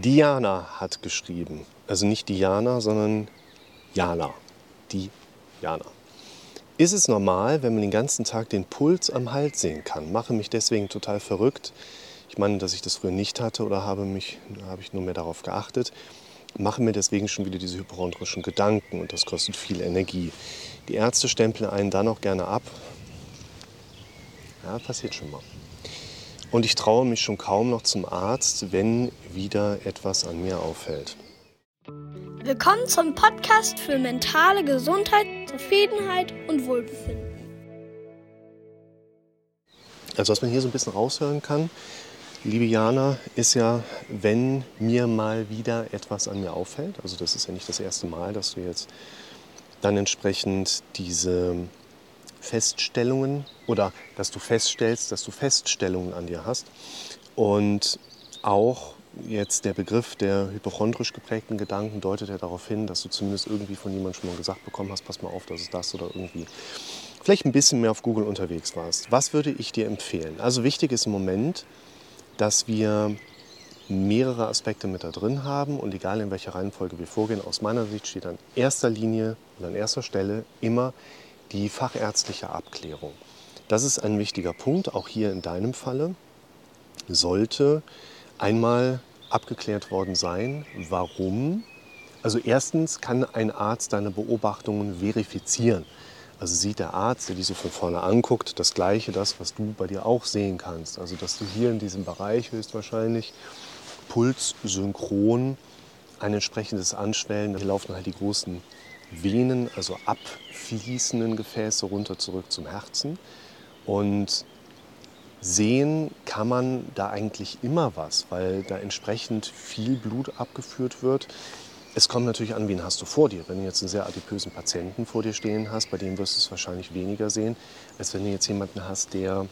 Diana hat geschrieben. Also nicht Diana, sondern Jana. Die Jana. Ist es normal, wenn man den ganzen Tag den Puls am Hals sehen kann? Mache mich deswegen total verrückt. Ich meine, dass ich das früher nicht hatte oder habe, mich, habe ich nur mehr darauf geachtet. Mache mir deswegen schon wieder diese hypochondrischen Gedanken und das kostet viel Energie. Die Ärzte stempeln einen dann auch gerne ab. Ja, passiert schon mal. Und ich traue mich schon kaum noch zum Arzt, wenn wieder etwas an mir auffällt. Willkommen zum Podcast für mentale Gesundheit, Zufriedenheit und Wohlbefinden. Also was man hier so ein bisschen raushören kann, liebe Jana, ist ja, wenn mir mal wieder etwas an mir auffällt, also das ist ja nicht das erste Mal, dass du jetzt dann entsprechend diese Feststellungen oder dass du feststellst, dass du Feststellungen an dir hast und auch jetzt der Begriff der hypochondrisch geprägten Gedanken deutet ja darauf hin, dass du zumindest irgendwie von jemandem schon mal gesagt bekommen hast, pass mal auf, das ist das oder irgendwie vielleicht ein bisschen mehr auf Google unterwegs warst. Was würde ich dir empfehlen? Also wichtig ist im Moment, dass wir mehrere Aspekte mit da drin haben und egal in welcher Reihenfolge wir vorgehen, aus meiner Sicht steht an erster Linie und an erster Stelle immer die fachärztliche Abklärung. Das ist ein wichtiger Punkt, auch hier in deinem Falle. Sollte einmal abgeklärt worden sein. Warum? Also erstens kann ein Arzt deine Beobachtungen verifizieren. Also sieht der Arzt, der dich so von vorne anguckt, das Gleiche, das, was du bei dir auch sehen kannst. Also dass du hier in diesem Bereich höchstwahrscheinlich pulssynchron ein entsprechendes Anschwellen, hier laufen halt die großen Venen, also abfließenden Gefäße runter zurück zum Herzen. Und sehen kann man da eigentlich immer was, weil da entsprechend viel Blut abgeführt wird. Es kommt natürlich an, wen hast du vor dir. Wenn du jetzt einen sehr adipösen Patienten vor dir stehen hast, bei dem wirst du es wahrscheinlich weniger sehen, als wenn du jetzt jemanden hast, der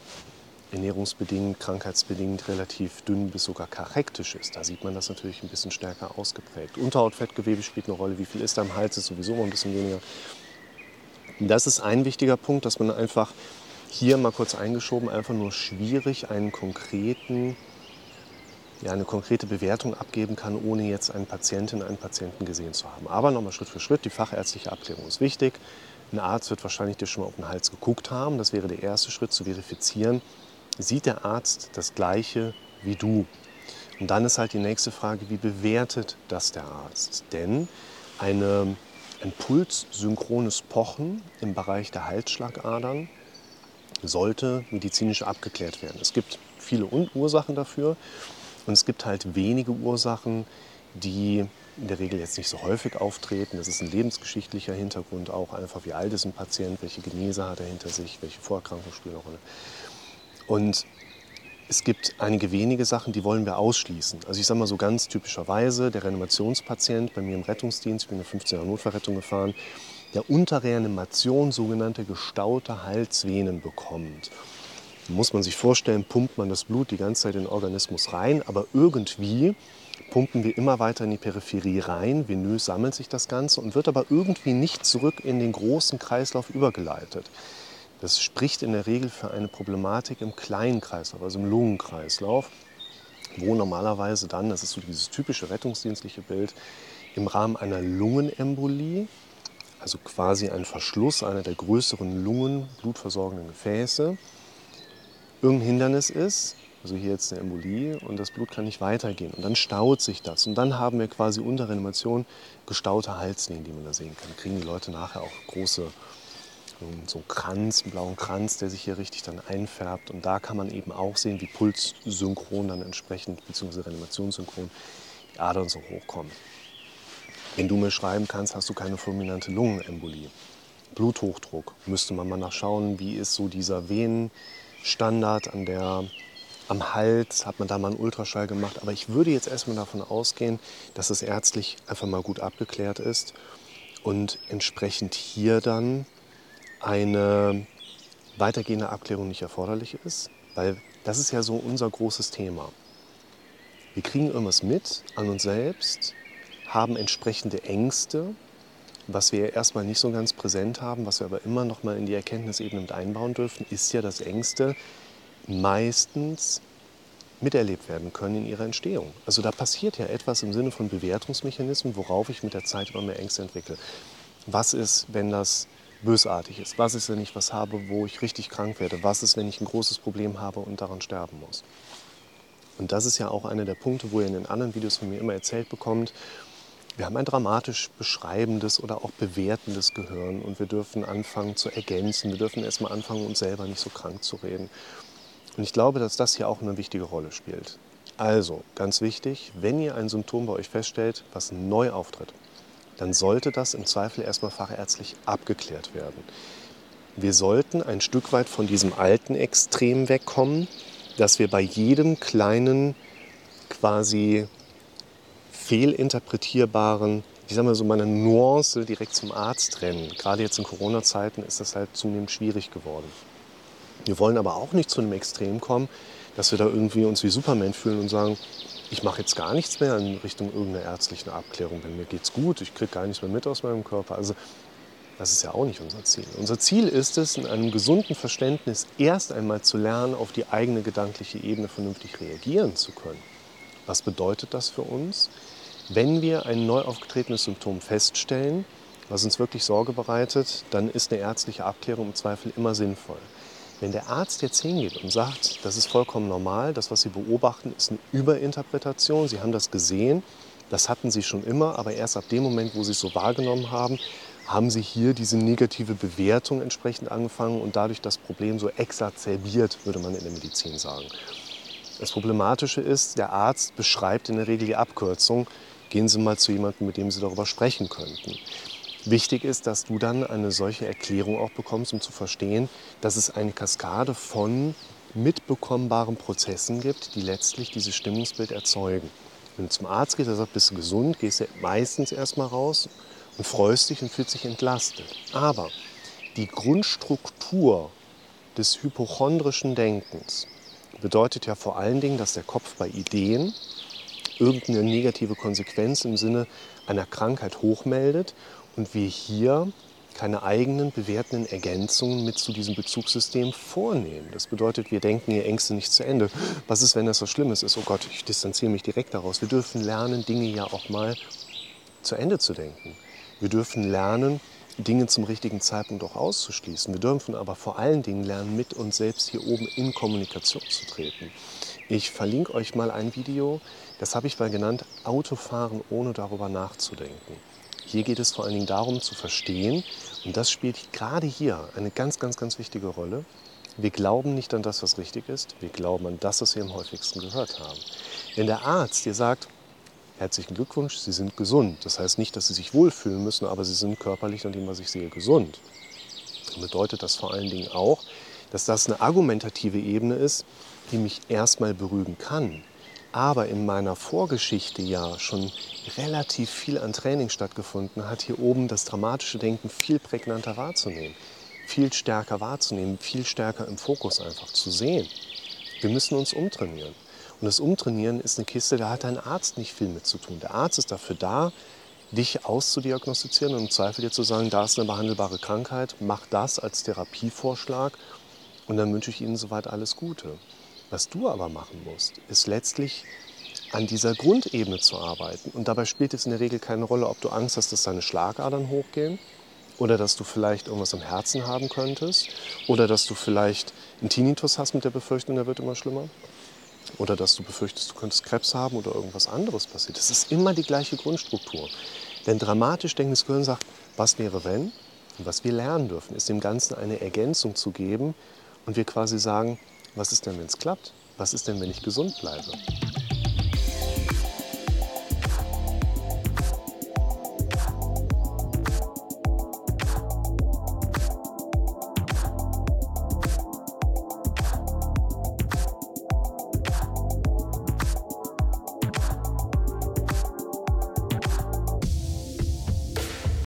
ernährungsbedingt, krankheitsbedingt relativ dünn bis sogar karektisch ist. Da sieht man das natürlich ein bisschen stärker ausgeprägt. Unterhautfettgewebe spielt eine Rolle. Wie viel ist da im Hals? Ist sowieso ein bisschen weniger. Das ist ein wichtiger Punkt, dass man einfach hier mal kurz eingeschoben, einfach nur schwierig einen konkreten, ja, eine konkrete Bewertung abgeben kann, ohne jetzt einen Patientin, einen Patienten gesehen zu haben. Aber nochmal Schritt für Schritt, die fachärztliche Abklärung ist wichtig. Ein Arzt wird wahrscheinlich dir schon mal auf den Hals geguckt haben. Das wäre der erste Schritt, zu verifizieren, sieht der Arzt das Gleiche wie du. Und dann ist halt die nächste Frage, wie bewertet das der Arzt? Denn eine, ein pulssynchrones Pochen im Bereich der Halsschlagadern sollte medizinisch abgeklärt werden. Es gibt viele Ursachen dafür und es gibt halt wenige Ursachen, die in der Regel jetzt nicht so häufig auftreten. Das ist ein lebensgeschichtlicher Hintergrund auch, einfach wie alt ist ein Patient, welche Genese hat er hinter sich, welche Vorerkrankungen spielen eine Rolle. Und es gibt einige wenige Sachen, die wollen wir ausschließen. Also ich sage mal so ganz typischerweise, der Reanimationspatient bei mir im Rettungsdienst, ich bin eine 15 Jahre Notfallrettung gefahren, der unter Reanimation sogenannte gestaute Halsvenen bekommt. Muss man sich vorstellen, pumpt man das Blut die ganze Zeit in den Organismus rein, aber irgendwie pumpen wir immer weiter in die Peripherie rein, venös sammelt sich das Ganze und wird aber irgendwie nicht zurück in den großen Kreislauf übergeleitet. Das spricht in der Regel für eine Problematik im kleinen Kreislauf, also im Lungenkreislauf, wo normalerweise dann, das ist so dieses typische rettungsdienstliche Bild, im Rahmen einer Lungenembolie also quasi ein Verschluss einer der größeren Lungen, blutversorgenden Gefäße, irgendein Hindernis ist, also hier jetzt eine Embolie und das Blut kann nicht weitergehen und dann staut sich das und dann haben wir quasi unter Reanimation gestaute Halslinien, die man da sehen kann. Da kriegen die Leute nachher auch große so einen Kranz, einen blauen Kranz, der sich hier richtig dann einfärbt und da kann man eben auch sehen, wie pulssynchron dann entsprechend beziehungsweise reanimationssynchron die Adern so hochkommen. Wenn du mir schreiben kannst, hast du keine fulminante Lungenembolie. Bluthochdruck, müsste man mal nachschauen, wie ist so dieser Venenstandard an der, am Hals, hat man da mal einen Ultraschall gemacht. Aber ich würde jetzt erstmal davon ausgehen, dass es ärztlich einfach mal gut abgeklärt ist und entsprechend hier dann eine weitergehende Abklärung nicht erforderlich ist, weil das ist ja so unser großes Thema. Wir kriegen irgendwas mit an uns selbst, haben entsprechende Ängste, was wir erstmal nicht so ganz präsent haben, was wir aber immer noch mal in die Erkenntnisebene mit einbauen dürfen, ist ja, dass Ängste meistens miterlebt werden können in ihrer Entstehung. Also da passiert ja etwas im Sinne von Bewertungsmechanismen, worauf ich mit der Zeit immer mehr Ängste entwickle. Was ist, wenn das bösartig ist? Was ist, wenn ich was habe, wo ich richtig krank werde? Was ist, wenn ich ein großes Problem habe und daran sterben muss? Und das ist ja auch einer der Punkte, wo ihr in den anderen Videos von mir immer erzählt bekommt, wir haben ein dramatisch beschreibendes oder auch bewertendes Gehirn und wir dürfen anfangen zu ergänzen. Wir dürfen erstmal anfangen, uns selber nicht so krank zu reden. Und ich glaube, dass das hier auch eine wichtige Rolle spielt. Also, ganz wichtig, wenn ihr ein Symptom bei euch feststellt, was neu auftritt, dann sollte das im Zweifel erstmal fachärztlich abgeklärt werden. Wir sollten ein Stück weit von diesem alten Extrem wegkommen, dass wir bei jedem kleinen quasi fehlinterpretierbaren, ich sage mal so meine Nuance direkt zum Arzt rennen. Gerade jetzt in Corona-Zeiten ist das halt zunehmend schwierig geworden. Wir wollen aber auch nicht zu einem Extrem kommen, dass wir da irgendwie uns wie Superman fühlen und sagen, ich mache jetzt gar nichts mehr in Richtung irgendeiner ärztlichen Abklärung. Wenn mir geht's gut, ich kriege gar nichts mehr mit aus meinem Körper. Also das ist ja auch nicht unser Ziel. Unser Ziel ist es, in einem gesunden Verständnis erst einmal zu lernen, auf die eigene gedankliche Ebene vernünftig reagieren zu können. Was bedeutet das für uns? Wenn wir ein neu aufgetretenes Symptom feststellen, was uns wirklich Sorge bereitet, dann ist eine ärztliche Abklärung im Zweifel immer sinnvoll. Wenn der Arzt jetzt hingeht und sagt, das ist vollkommen normal, das, was Sie beobachten, ist eine Überinterpretation, Sie haben das gesehen, das hatten Sie schon immer, aber erst ab dem Moment, wo Sie es so wahrgenommen haben, haben Sie hier diese negative Bewertung entsprechend angefangen und dadurch das Problem so exacerbiert, würde man in der Medizin sagen. Das Problematische ist, der Arzt beschreibt in der Regel die Abkürzung. Gehen Sie mal zu jemandem, mit dem Sie darüber sprechen könnten. Wichtig ist, dass du dann eine solche Erklärung auch bekommst, um zu verstehen, dass es eine Kaskade von mitbekommbaren Prozessen gibt, die letztlich dieses Stimmungsbild erzeugen. Wenn du zum Arzt gehst, der sagt, bist du gesund, gehst du meistens erstmal raus und freust dich und fühlst dich entlastet. Aber die Grundstruktur des hypochondrischen Denkens bedeutet ja vor allen Dingen, dass der Kopf bei Ideen irgendeine negative Konsequenz im Sinne einer Krankheit hochmeldet und wir hier keine eigenen bewertenden Ergänzungen mit zu diesem Bezugssystem vornehmen. Das bedeutet, wir denken hier Ängste nicht zu Ende. Was ist, wenn das was Schlimmes ist? Oh Gott, ich distanziere mich direkt daraus. Wir dürfen lernen, Dinge ja auch mal zu Ende zu denken. Wir dürfen lernen, Dinge zum richtigen Zeitpunkt auch auszuschließen. Wir dürfen aber vor allen Dingen lernen, mit uns selbst hier oben in Kommunikation zu treten. Ich verlinke euch mal ein Video, das habe ich mal genannt, Autofahren ohne darüber nachzudenken. Hier geht es vor allen Dingen darum zu verstehen, und das spielt gerade hier eine ganz, ganz, ganz wichtige Rolle. Wir glauben nicht an das, was richtig ist, wir glauben an das, was wir am häufigsten gehört haben. Wenn der Arzt dir sagt, herzlichen Glückwunsch, Sie sind gesund, das heißt nicht, dass Sie sich wohlfühlen müssen, aber Sie sind körperlich an dem, was ich sehe, gesund. Dann bedeutet das vor allen Dingen auch, dass das eine argumentative Ebene ist, die mich erstmal beruhigen kann aber in meiner Vorgeschichte ja schon relativ viel an Training stattgefunden hat, hier oben das dramatische Denken viel prägnanter wahrzunehmen, viel stärker wahrzunehmen, viel stärker im Fokus einfach zu sehen. Wir müssen uns umtrainieren. Und das Umtrainieren ist eine Kiste, da hat ein Arzt nicht viel mit zu tun. Der Arzt ist dafür da, dich auszudiagnostizieren und im Zweifel dir zu sagen, da ist eine behandelbare Krankheit, mach das als Therapievorschlag und dann wünsche ich Ihnen soweit alles Gute. Was du aber machen musst, ist letztlich an dieser Grundebene zu arbeiten. Und dabei spielt es in der Regel keine Rolle, ob du Angst hast, dass deine Schlagadern hochgehen oder dass du vielleicht irgendwas am Herzen haben könntest oder dass du vielleicht einen Tinnitus hast mit der Befürchtung, der wird immer schlimmer oder dass du befürchtest, du könntest Krebs haben oder irgendwas anderes passiert. Das ist immer die gleiche Grundstruktur. Denn dramatisch denkendes Gehirn sagt, was wäre wenn? Und was wir lernen dürfen, ist dem Ganzen eine Ergänzung zu geben und wir quasi sagen, was ist denn, wenn es klappt? Was ist denn, wenn ich gesund bleibe?